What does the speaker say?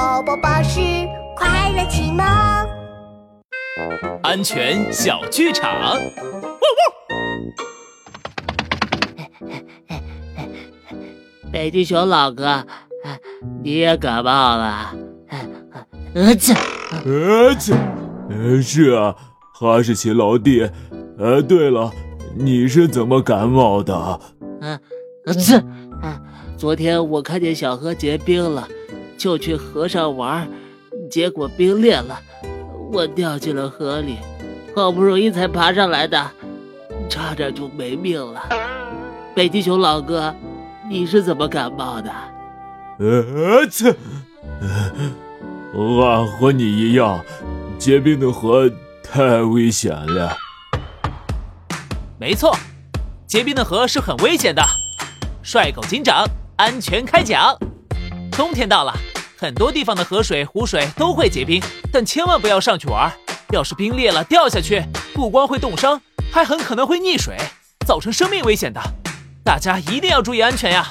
宝宝巴士快乐启蒙，安全小剧场。北极熊老哥，你也感冒了？呃，切，呃切，呃是啊，哈士奇老弟。呃，对了，你是怎么感冒的？嗯，这，昨天我看见小河结冰了，就去河上玩，结果冰裂了，我掉进了河里，好不容易才爬上来的，差点就没命了。北极熊老哥，你是怎么感冒的？呃，切，俺和你一样，结冰的河太危险了。没错，结冰的河是很危险的。帅狗警长，安全开讲。冬天到了，很多地方的河水、湖水都会结冰，但千万不要上去玩。要是冰裂了掉下去，不光会冻伤，还很可能会溺水，造成生命危险的。大家一定要注意安全呀！